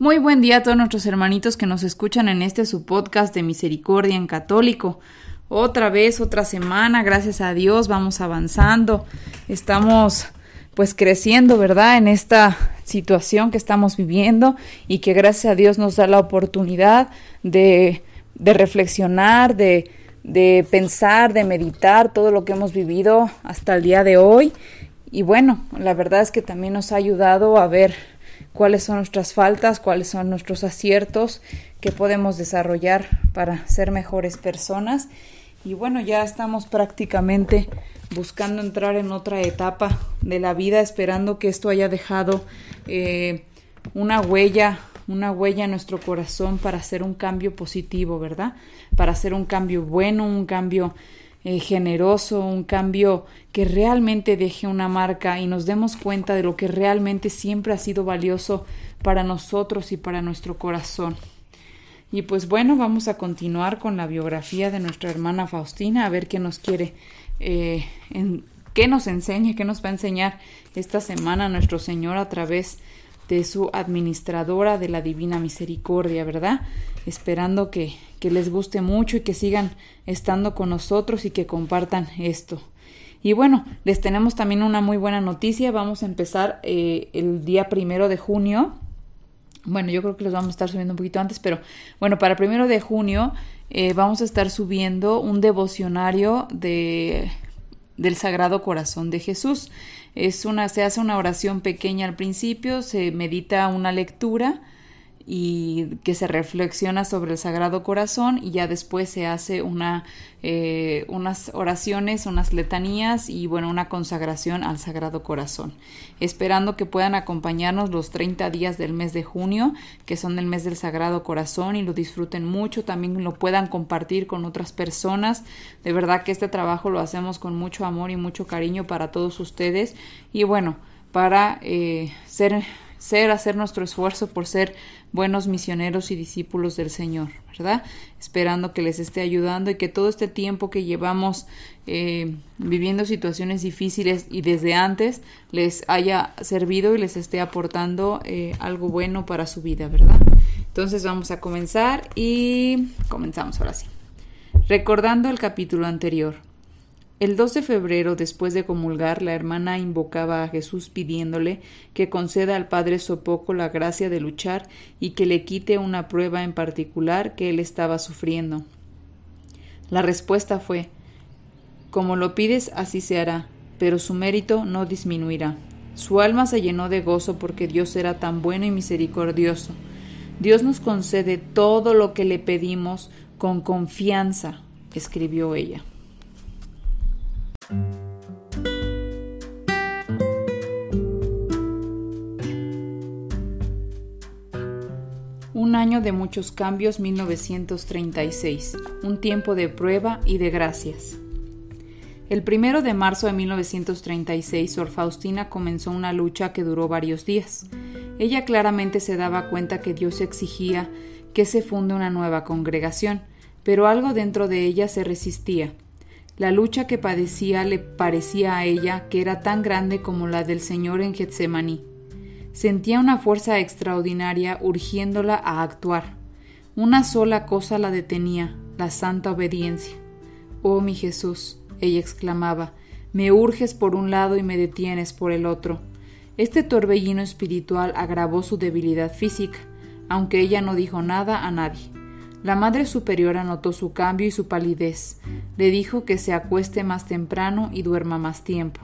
Muy buen día a todos nuestros hermanitos que nos escuchan en este su podcast de Misericordia en Católico. Otra vez, otra semana, gracias a Dios, vamos avanzando. Estamos pues creciendo, ¿verdad? En esta situación que estamos viviendo y que gracias a Dios nos da la oportunidad de, de reflexionar, de, de pensar, de meditar todo lo que hemos vivido hasta el día de hoy. Y bueno, la verdad es que también nos ha ayudado a ver cuáles son nuestras faltas, cuáles son nuestros aciertos que podemos desarrollar para ser mejores personas. Y bueno, ya estamos prácticamente buscando entrar en otra etapa de la vida, esperando que esto haya dejado eh, una huella, una huella en nuestro corazón para hacer un cambio positivo, ¿verdad? Para hacer un cambio bueno, un cambio eh, generoso, un cambio que realmente deje una marca y nos demos cuenta de lo que realmente siempre ha sido valioso para nosotros y para nuestro corazón. Y pues bueno, vamos a continuar con la biografía de nuestra hermana Faustina, a ver qué nos quiere, eh, qué nos enseña, qué nos va a enseñar esta semana nuestro Señor a través de su administradora de la Divina Misericordia, ¿verdad? Esperando que, que les guste mucho y que sigan estando con nosotros y que compartan esto. Y bueno, les tenemos también una muy buena noticia. Vamos a empezar eh, el día primero de junio. Bueno, yo creo que los vamos a estar subiendo un poquito antes, pero bueno, para el primero de junio eh, vamos a estar subiendo un devocionario de, del Sagrado Corazón de Jesús. Es una, se hace una oración pequeña al principio, se medita una lectura y que se reflexiona sobre el Sagrado Corazón y ya después se hace una, eh, unas oraciones, unas letanías y bueno, una consagración al Sagrado Corazón. Esperando que puedan acompañarnos los 30 días del mes de junio, que son el mes del Sagrado Corazón y lo disfruten mucho, también lo puedan compartir con otras personas. De verdad que este trabajo lo hacemos con mucho amor y mucho cariño para todos ustedes y bueno, para eh, ser ser, hacer nuestro esfuerzo por ser buenos misioneros y discípulos del Señor, ¿verdad? Esperando que les esté ayudando y que todo este tiempo que llevamos eh, viviendo situaciones difíciles y desde antes les haya servido y les esté aportando eh, algo bueno para su vida, ¿verdad? Entonces vamos a comenzar y comenzamos ahora sí. Recordando el capítulo anterior. El 2 de febrero, después de comulgar, la hermana invocaba a Jesús pidiéndole que conceda al Padre Sopoco la gracia de luchar y que le quite una prueba en particular que él estaba sufriendo. La respuesta fue Como lo pides, así se hará, pero su mérito no disminuirá. Su alma se llenó de gozo porque Dios era tan bueno y misericordioso. Dios nos concede todo lo que le pedimos con confianza, escribió ella. Un año de muchos cambios 1936, un tiempo de prueba y de gracias. El primero de marzo de 1936, Sor Faustina comenzó una lucha que duró varios días. Ella claramente se daba cuenta que Dios exigía que se funde una nueva congregación, pero algo dentro de ella se resistía. La lucha que padecía le parecía a ella que era tan grande como la del Señor en Getsemaní. Sentía una fuerza extraordinaria urgiéndola a actuar. Una sola cosa la detenía, la santa obediencia. Oh mi Jesús, ella exclamaba, me urges por un lado y me detienes por el otro. Este torbellino espiritual agravó su debilidad física, aunque ella no dijo nada a nadie. La Madre Superiora notó su cambio y su palidez. Le dijo que se acueste más temprano y duerma más tiempo.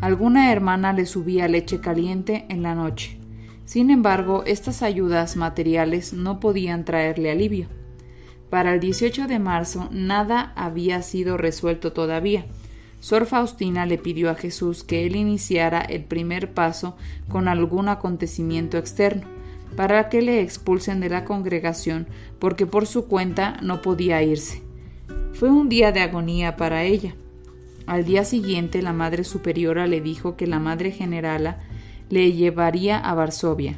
Alguna hermana le subía leche caliente en la noche. Sin embargo, estas ayudas materiales no podían traerle alivio. Para el 18 de marzo nada había sido resuelto todavía. Sor Faustina le pidió a Jesús que él iniciara el primer paso con algún acontecimiento externo para que le expulsen de la congregación porque por su cuenta no podía irse. Fue un día de agonía para ella. Al día siguiente la Madre Superiora le dijo que la Madre Generala le llevaría a Varsovia.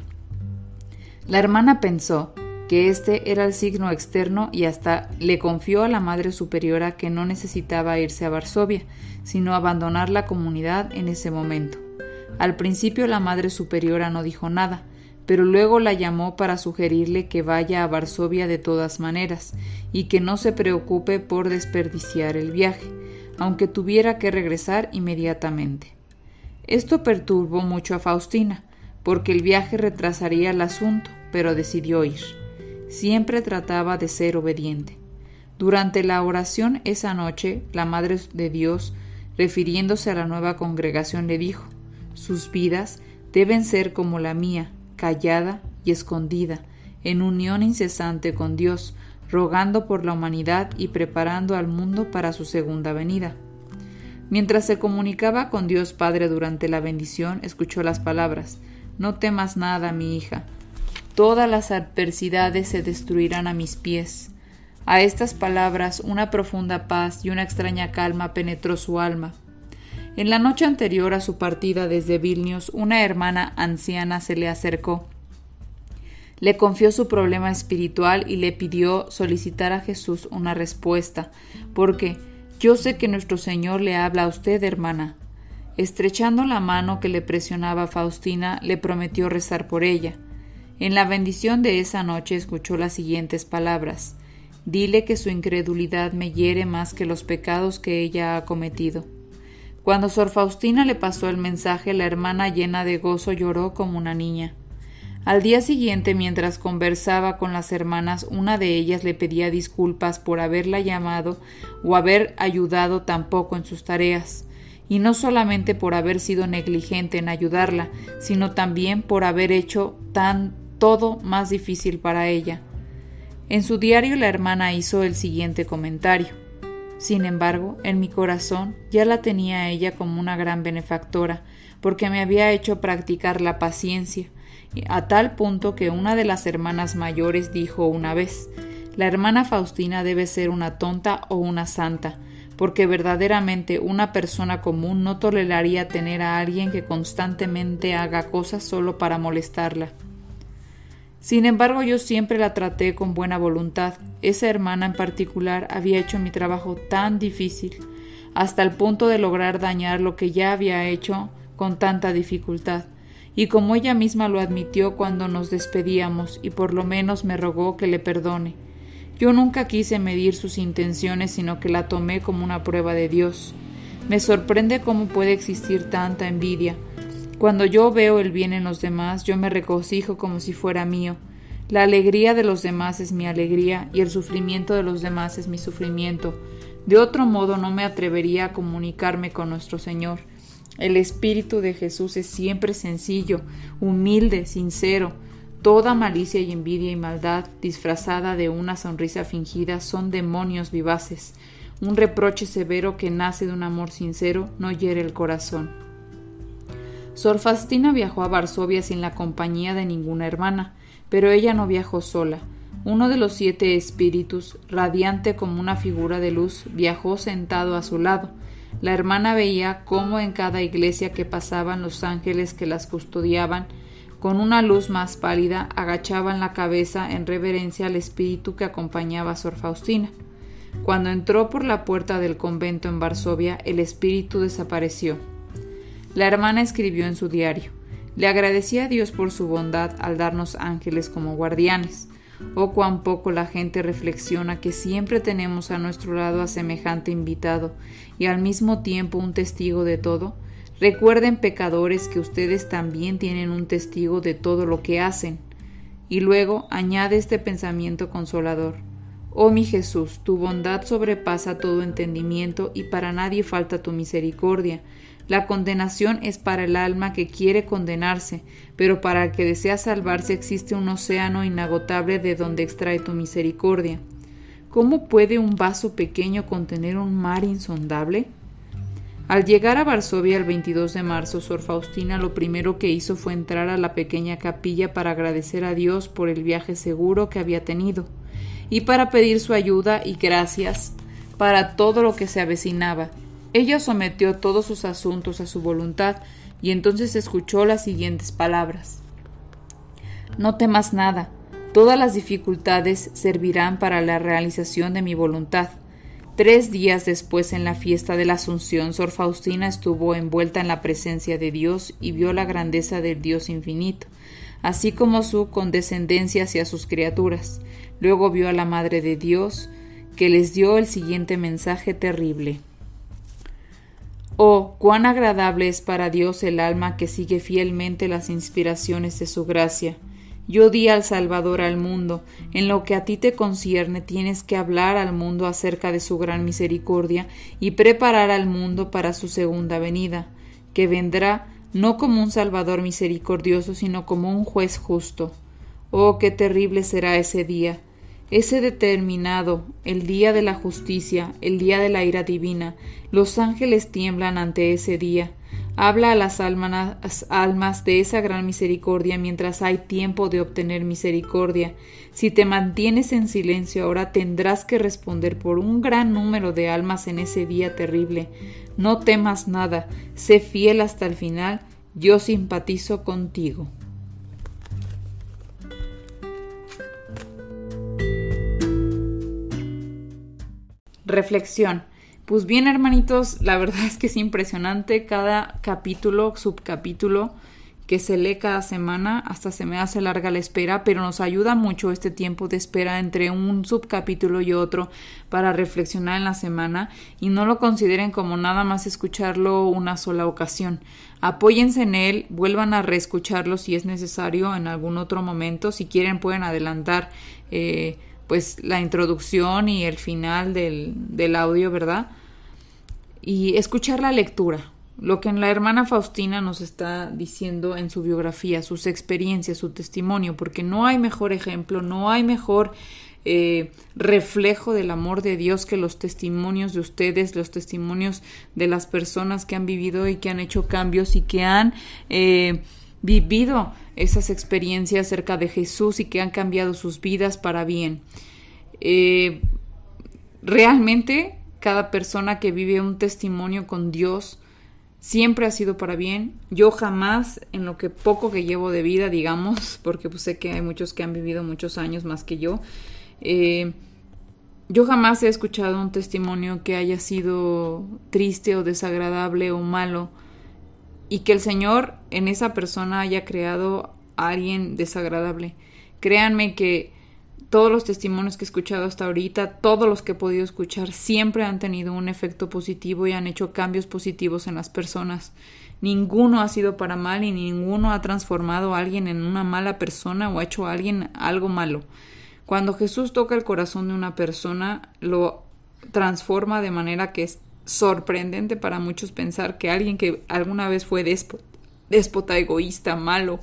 La hermana pensó que este era el signo externo y hasta le confió a la Madre Superiora que no necesitaba irse a Varsovia, sino abandonar la comunidad en ese momento. Al principio la Madre Superiora no dijo nada, pero luego la llamó para sugerirle que vaya a Varsovia de todas maneras y que no se preocupe por desperdiciar el viaje, aunque tuviera que regresar inmediatamente. Esto perturbó mucho a Faustina, porque el viaje retrasaría el asunto, pero decidió ir. Siempre trataba de ser obediente. Durante la oración esa noche, la Madre de Dios, refiriéndose a la nueva congregación, le dijo Sus vidas deben ser como la mía, callada y escondida, en unión incesante con Dios, rogando por la humanidad y preparando al mundo para su segunda venida. Mientras se comunicaba con Dios Padre durante la bendición, escuchó las palabras No temas nada, mi hija. Todas las adversidades se destruirán a mis pies. A estas palabras una profunda paz y una extraña calma penetró su alma. En la noche anterior a su partida desde Vilnius, una hermana anciana se le acercó. Le confió su problema espiritual y le pidió solicitar a Jesús una respuesta, porque yo sé que nuestro Señor le habla a usted, hermana. Estrechando la mano que le presionaba Faustina, le prometió rezar por ella. En la bendición de esa noche escuchó las siguientes palabras Dile que su incredulidad me hiere más que los pecados que ella ha cometido. Cuando Sor Faustina le pasó el mensaje, la hermana llena de gozo lloró como una niña. Al día siguiente, mientras conversaba con las hermanas, una de ellas le pedía disculpas por haberla llamado o haber ayudado tan poco en sus tareas, y no solamente por haber sido negligente en ayudarla, sino también por haber hecho tan todo más difícil para ella. En su diario la hermana hizo el siguiente comentario. Sin embargo, en mi corazón ya la tenía ella como una gran benefactora, porque me había hecho practicar la paciencia, a tal punto que una de las hermanas mayores dijo una vez La hermana Faustina debe ser una tonta o una santa, porque verdaderamente una persona común no toleraría tener a alguien que constantemente haga cosas solo para molestarla. Sin embargo, yo siempre la traté con buena voluntad. Esa hermana en particular había hecho mi trabajo tan difícil, hasta el punto de lograr dañar lo que ya había hecho con tanta dificultad. Y como ella misma lo admitió cuando nos despedíamos, y por lo menos me rogó que le perdone. Yo nunca quise medir sus intenciones, sino que la tomé como una prueba de Dios. Me sorprende cómo puede existir tanta envidia, cuando yo veo el bien en los demás, yo me regocijo como si fuera mío. La alegría de los demás es mi alegría y el sufrimiento de los demás es mi sufrimiento. De otro modo no me atrevería a comunicarme con nuestro Señor. El Espíritu de Jesús es siempre sencillo, humilde, sincero. Toda malicia y envidia y maldad, disfrazada de una sonrisa fingida, son demonios vivaces. Un reproche severo que nace de un amor sincero no hiere el corazón. Sor Faustina viajó a Varsovia sin la compañía de ninguna hermana, pero ella no viajó sola. Uno de los siete espíritus, radiante como una figura de luz, viajó sentado a su lado. La hermana veía cómo en cada iglesia que pasaban los ángeles que las custodiaban, con una luz más pálida, agachaban la cabeza en reverencia al espíritu que acompañaba a Sor Faustina. Cuando entró por la puerta del convento en Varsovia, el espíritu desapareció. La hermana escribió en su diario Le agradecía a Dios por su bondad al darnos ángeles como guardianes. Oh cuán poco la gente reflexiona que siempre tenemos a nuestro lado a semejante invitado y al mismo tiempo un testigo de todo. Recuerden, pecadores, que ustedes también tienen un testigo de todo lo que hacen. Y luego añade este pensamiento consolador. Oh mi Jesús, tu bondad sobrepasa todo entendimiento y para nadie falta tu misericordia. La condenación es para el alma que quiere condenarse, pero para el que desea salvarse existe un océano inagotable de donde extrae tu misericordia. ¿Cómo puede un vaso pequeño contener un mar insondable? Al llegar a Varsovia el 22 de marzo, Sor Faustina lo primero que hizo fue entrar a la pequeña capilla para agradecer a Dios por el viaje seguro que había tenido y para pedir su ayuda y gracias para todo lo que se avecinaba. Ella sometió todos sus asuntos a su voluntad y entonces escuchó las siguientes palabras. No temas nada, todas las dificultades servirán para la realización de mi voluntad. Tres días después, en la fiesta de la Asunción, Sor Faustina estuvo envuelta en la presencia de Dios y vio la grandeza del Dios infinito, así como su condescendencia hacia sus criaturas. Luego vio a la Madre de Dios, que les dio el siguiente mensaje terrible. Oh, cuán agradable es para Dios el alma que sigue fielmente las inspiraciones de su gracia yo di al Salvador al mundo. En lo que a ti te concierne tienes que hablar al mundo acerca de su gran misericordia y preparar al mundo para su segunda venida, que vendrá no como un Salvador misericordioso, sino como un juez justo. Oh, qué terrible será ese día, ese determinado, el día de la justicia, el día de la ira divina. Los ángeles tiemblan ante ese día. Habla a las almas, de esa gran misericordia mientras hay tiempo de obtener misericordia. Si te mantienes en silencio ahora tendrás que responder por un gran número de almas en ese día terrible. No temas nada, sé fiel hasta el final, yo simpatizo contigo. Reflexión. Pues bien, hermanitos, la verdad es que es impresionante cada capítulo, subcapítulo que se lee cada semana, hasta se me hace larga la espera, pero nos ayuda mucho este tiempo de espera entre un subcapítulo y otro para reflexionar en la semana y no lo consideren como nada más escucharlo una sola ocasión. Apóyense en él, vuelvan a reescucharlo si es necesario en algún otro momento, si quieren pueden adelantar eh, pues la introducción y el final del, del audio, ¿verdad? y escuchar la lectura, lo que la hermana Faustina nos está diciendo en su biografía, sus experiencias, su testimonio, porque no hay mejor ejemplo, no hay mejor eh, reflejo del amor de Dios que los testimonios de ustedes, los testimonios de las personas que han vivido y que han hecho cambios y que han eh, vivido esas experiencias cerca de Jesús y que han cambiado sus vidas para bien. Eh, realmente cada persona que vive un testimonio con Dios siempre ha sido para bien. Yo jamás, en lo que poco que llevo de vida, digamos, porque pues sé que hay muchos que han vivido muchos años más que yo, eh, yo jamás he escuchado un testimonio que haya sido triste o desagradable o malo y que el Señor en esa persona haya creado a alguien desagradable. Créanme que todos los testimonios que he escuchado hasta ahorita, todos los que he podido escuchar, siempre han tenido un efecto positivo y han hecho cambios positivos en las personas. Ninguno ha sido para mal y ninguno ha transformado a alguien en una mala persona o ha hecho a alguien algo malo. Cuando Jesús toca el corazón de una persona, lo transforma de manera que es sorprendente para muchos pensar que alguien que alguna vez fue déspota, egoísta, malo,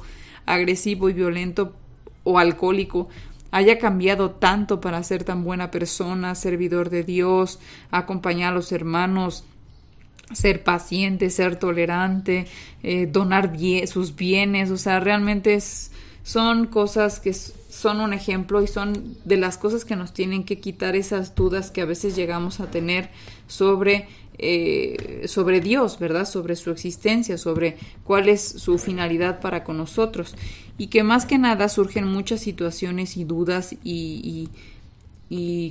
agresivo y violento o alcohólico, haya cambiado tanto para ser tan buena persona, servidor de Dios, acompañar a los hermanos, ser paciente, ser tolerante, eh, donar sus bienes, o sea, realmente son cosas que son un ejemplo y son de las cosas que nos tienen que quitar esas dudas que a veces llegamos a tener sobre eh, sobre Dios, ¿verdad? Sobre su existencia, sobre cuál es su finalidad para con nosotros. Y que más que nada surgen muchas situaciones y dudas y, y,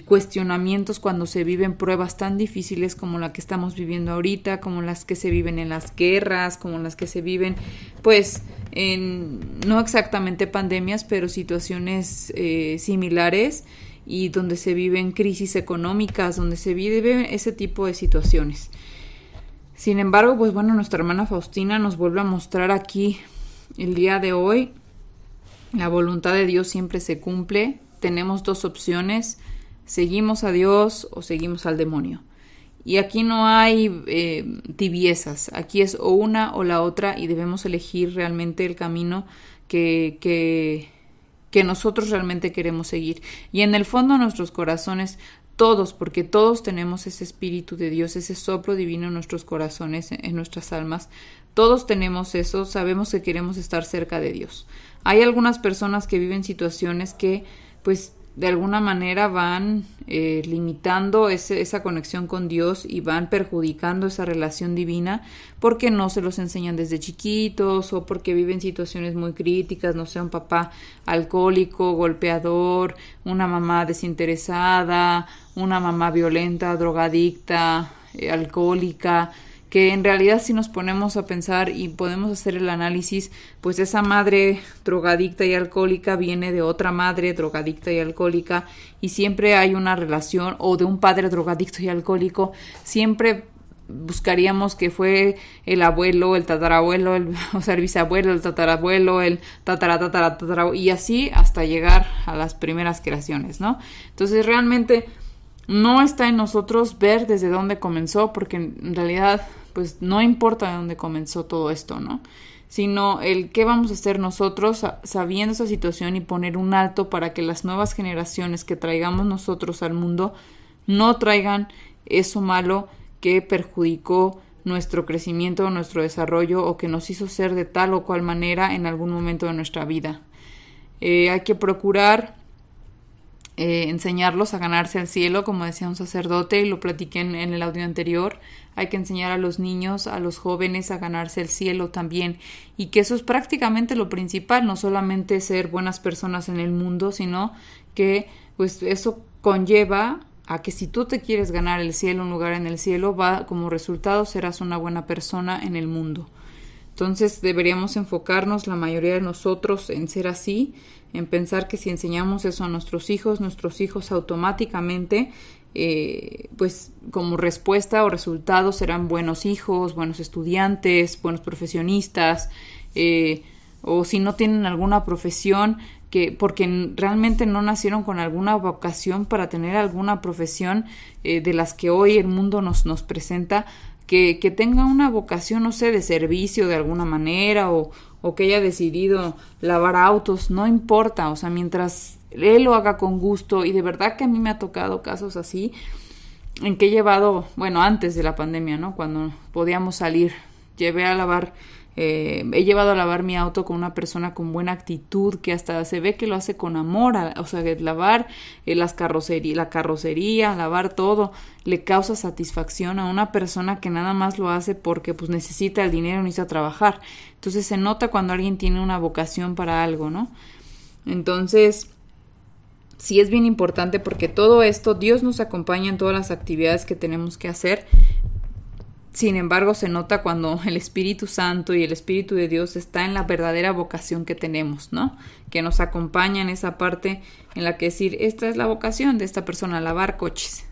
cuestionamientos cuando se viven pruebas tan difíciles como la que estamos viviendo ahorita, como las que se viven en las guerras, como las que se viven, pues, en no exactamente pandemias, pero situaciones eh, similares y donde se viven crisis económicas, donde se vive ese tipo de situaciones. Sin embargo, pues bueno, nuestra hermana Faustina nos vuelve a mostrar aquí el día de hoy. La voluntad de Dios siempre se cumple. Tenemos dos opciones. Seguimos a Dios o seguimos al demonio. Y aquí no hay eh, tibiezas. Aquí es o una o la otra y debemos elegir realmente el camino que, que, que nosotros realmente queremos seguir. Y en el fondo de nuestros corazones todos, porque todos tenemos ese espíritu de Dios, ese soplo divino en nuestros corazones, en nuestras almas. Todos tenemos eso, sabemos que queremos estar cerca de Dios. Hay algunas personas que viven situaciones que pues de alguna manera van eh, limitando esa conexión con Dios y van perjudicando esa relación divina porque no se los enseñan desde chiquitos o porque viven situaciones muy críticas, no sea un papá alcohólico, golpeador, una mamá desinteresada, una mamá violenta, drogadicta, eh, alcohólica, que en realidad si nos ponemos a pensar y podemos hacer el análisis, pues esa madre drogadicta y alcohólica viene de otra madre drogadicta y alcohólica y siempre hay una relación o de un padre drogadicto y alcohólico, siempre buscaríamos que fue el abuelo, el tatarabuelo, el, o sea, el bisabuelo, el tatarabuelo, el tatara, tatara, y así hasta llegar a las primeras creaciones, ¿no? Entonces realmente no está en nosotros ver desde dónde comenzó, porque en realidad pues no importa de dónde comenzó todo esto, ¿no? Sino el qué vamos a hacer nosotros sabiendo esa situación y poner un alto para que las nuevas generaciones que traigamos nosotros al mundo no traigan eso malo que perjudicó nuestro crecimiento, nuestro desarrollo o que nos hizo ser de tal o cual manera en algún momento de nuestra vida. Eh, hay que procurar eh, enseñarlos a ganarse al cielo, como decía un sacerdote, y lo platiqué en, el audio anterior. Hay que enseñar a los niños, a los jóvenes a ganarse el cielo también, y que eso es prácticamente lo principal, no solamente ser buenas personas en el mundo, sino que pues eso conlleva a que si tú te quieres ganar el cielo, un lugar en el cielo, va como resultado serás una buena persona en el mundo. Entonces deberíamos enfocarnos la mayoría de nosotros en ser así en pensar que si enseñamos eso a nuestros hijos, nuestros hijos automáticamente, eh, pues como respuesta o resultado serán buenos hijos, buenos estudiantes, buenos profesionistas, eh, o si no tienen alguna profesión, que porque realmente no nacieron con alguna vocación para tener alguna profesión eh, de las que hoy el mundo nos, nos presenta, que, que tenga una vocación, no sé, de servicio de alguna manera o, o que haya decidido lavar autos, no importa, o sea, mientras él lo haga con gusto y de verdad que a mí me ha tocado casos así en que he llevado, bueno, antes de la pandemia, ¿no? Cuando podíamos salir, llevé a lavar eh, he llevado a lavar mi auto con una persona con buena actitud que hasta se ve que lo hace con amor, o sea, lavar eh, las carrocería, la carrocería, lavar todo, le causa satisfacción a una persona que nada más lo hace porque pues necesita el dinero, necesita trabajar. Entonces se nota cuando alguien tiene una vocación para algo, ¿no? Entonces, sí es bien importante porque todo esto, Dios nos acompaña en todas las actividades que tenemos que hacer, sin embargo, se nota cuando el Espíritu Santo y el Espíritu de Dios está en la verdadera vocación que tenemos, ¿no? Que nos acompaña en esa parte en la que decir, esta es la vocación de esta persona, lavar coches.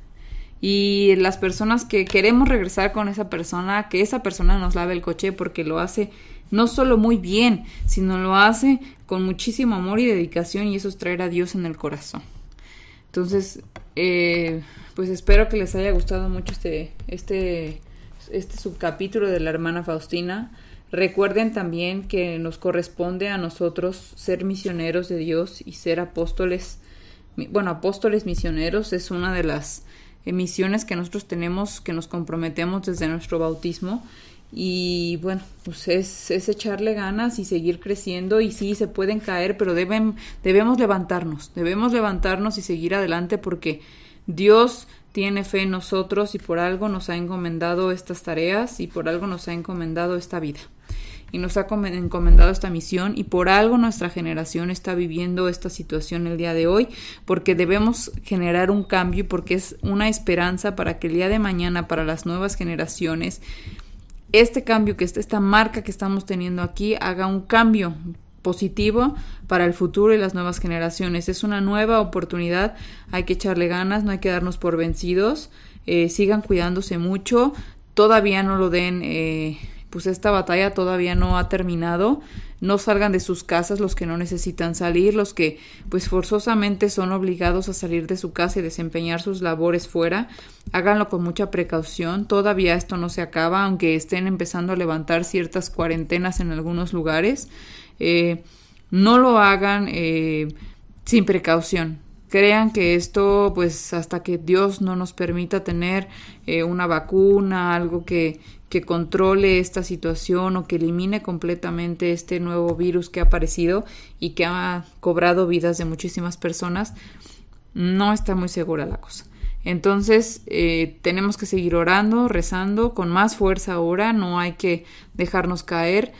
Y las personas que queremos regresar con esa persona, que esa persona nos lave el coche porque lo hace no solo muy bien, sino lo hace con muchísimo amor y dedicación y eso es traer a Dios en el corazón. Entonces, eh, pues espero que les haya gustado mucho este, este este subcapítulo de la hermana Faustina. Recuerden también que nos corresponde a nosotros ser misioneros de Dios y ser apóstoles. Bueno, apóstoles misioneros es una de las misiones que nosotros tenemos, que nos comprometemos desde nuestro bautismo. Y bueno, pues es, es echarle ganas y seguir creciendo. Y sí, se pueden caer, pero deben, debemos levantarnos. Debemos levantarnos y seguir adelante porque Dios tiene fe en nosotros y por algo nos ha encomendado estas tareas y por algo nos ha encomendado esta vida. Y nos ha encomendado esta misión y por algo nuestra generación está viviendo esta situación el día de hoy porque debemos generar un cambio y porque es una esperanza para que el día de mañana para las nuevas generaciones este cambio que esta marca que estamos teniendo aquí haga un cambio positivo para el futuro y las nuevas generaciones. Es una nueva oportunidad, hay que echarle ganas, no hay que darnos por vencidos, eh, sigan cuidándose mucho, todavía no lo den, eh, pues esta batalla todavía no ha terminado, no salgan de sus casas los que no necesitan salir, los que pues forzosamente son obligados a salir de su casa y desempeñar sus labores fuera, háganlo con mucha precaución, todavía esto no se acaba, aunque estén empezando a levantar ciertas cuarentenas en algunos lugares. Eh, no lo hagan eh, sin precaución. crean que esto, pues hasta que Dios no nos permita tener eh, una vacuna, algo que, que controle esta situación o que elimine completamente este nuevo virus que ha aparecido y que ha cobrado vidas de muchísimas personas, no está muy segura la cosa. Entonces eh, tenemos que seguir orando, rezando con más fuerza ahora, no hay que dejarnos caer.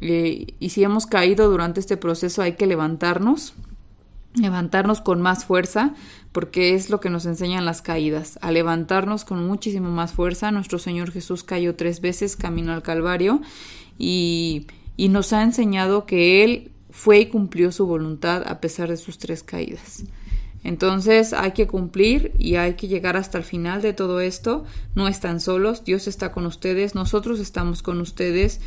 Eh, y si hemos caído durante este proceso hay que levantarnos, levantarnos con más fuerza, porque es lo que nos enseñan las caídas, a levantarnos con muchísimo más fuerza. Nuestro Señor Jesús cayó tres veces camino al Calvario y, y nos ha enseñado que Él fue y cumplió su voluntad a pesar de sus tres caídas. Entonces hay que cumplir y hay que llegar hasta el final de todo esto. No están solos, Dios está con ustedes, nosotros estamos con ustedes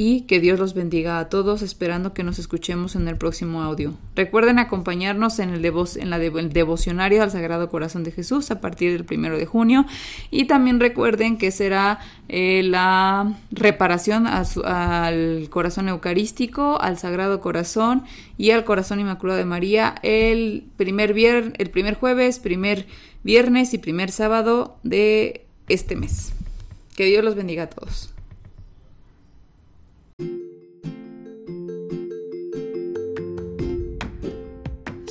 y que Dios los bendiga a todos, esperando que nos escuchemos en el próximo audio. Recuerden acompañarnos en el, en la devocionario al Sagrado Corazón de Jesús a partir del primero de junio y también recuerden que será eh, la reparación al Corazón Eucarístico, al Sagrado Corazón y al Corazón Inmaculado de María el primer, el primer jueves, primer viernes y primer sábado de este mes. Que Dios los bendiga a todos.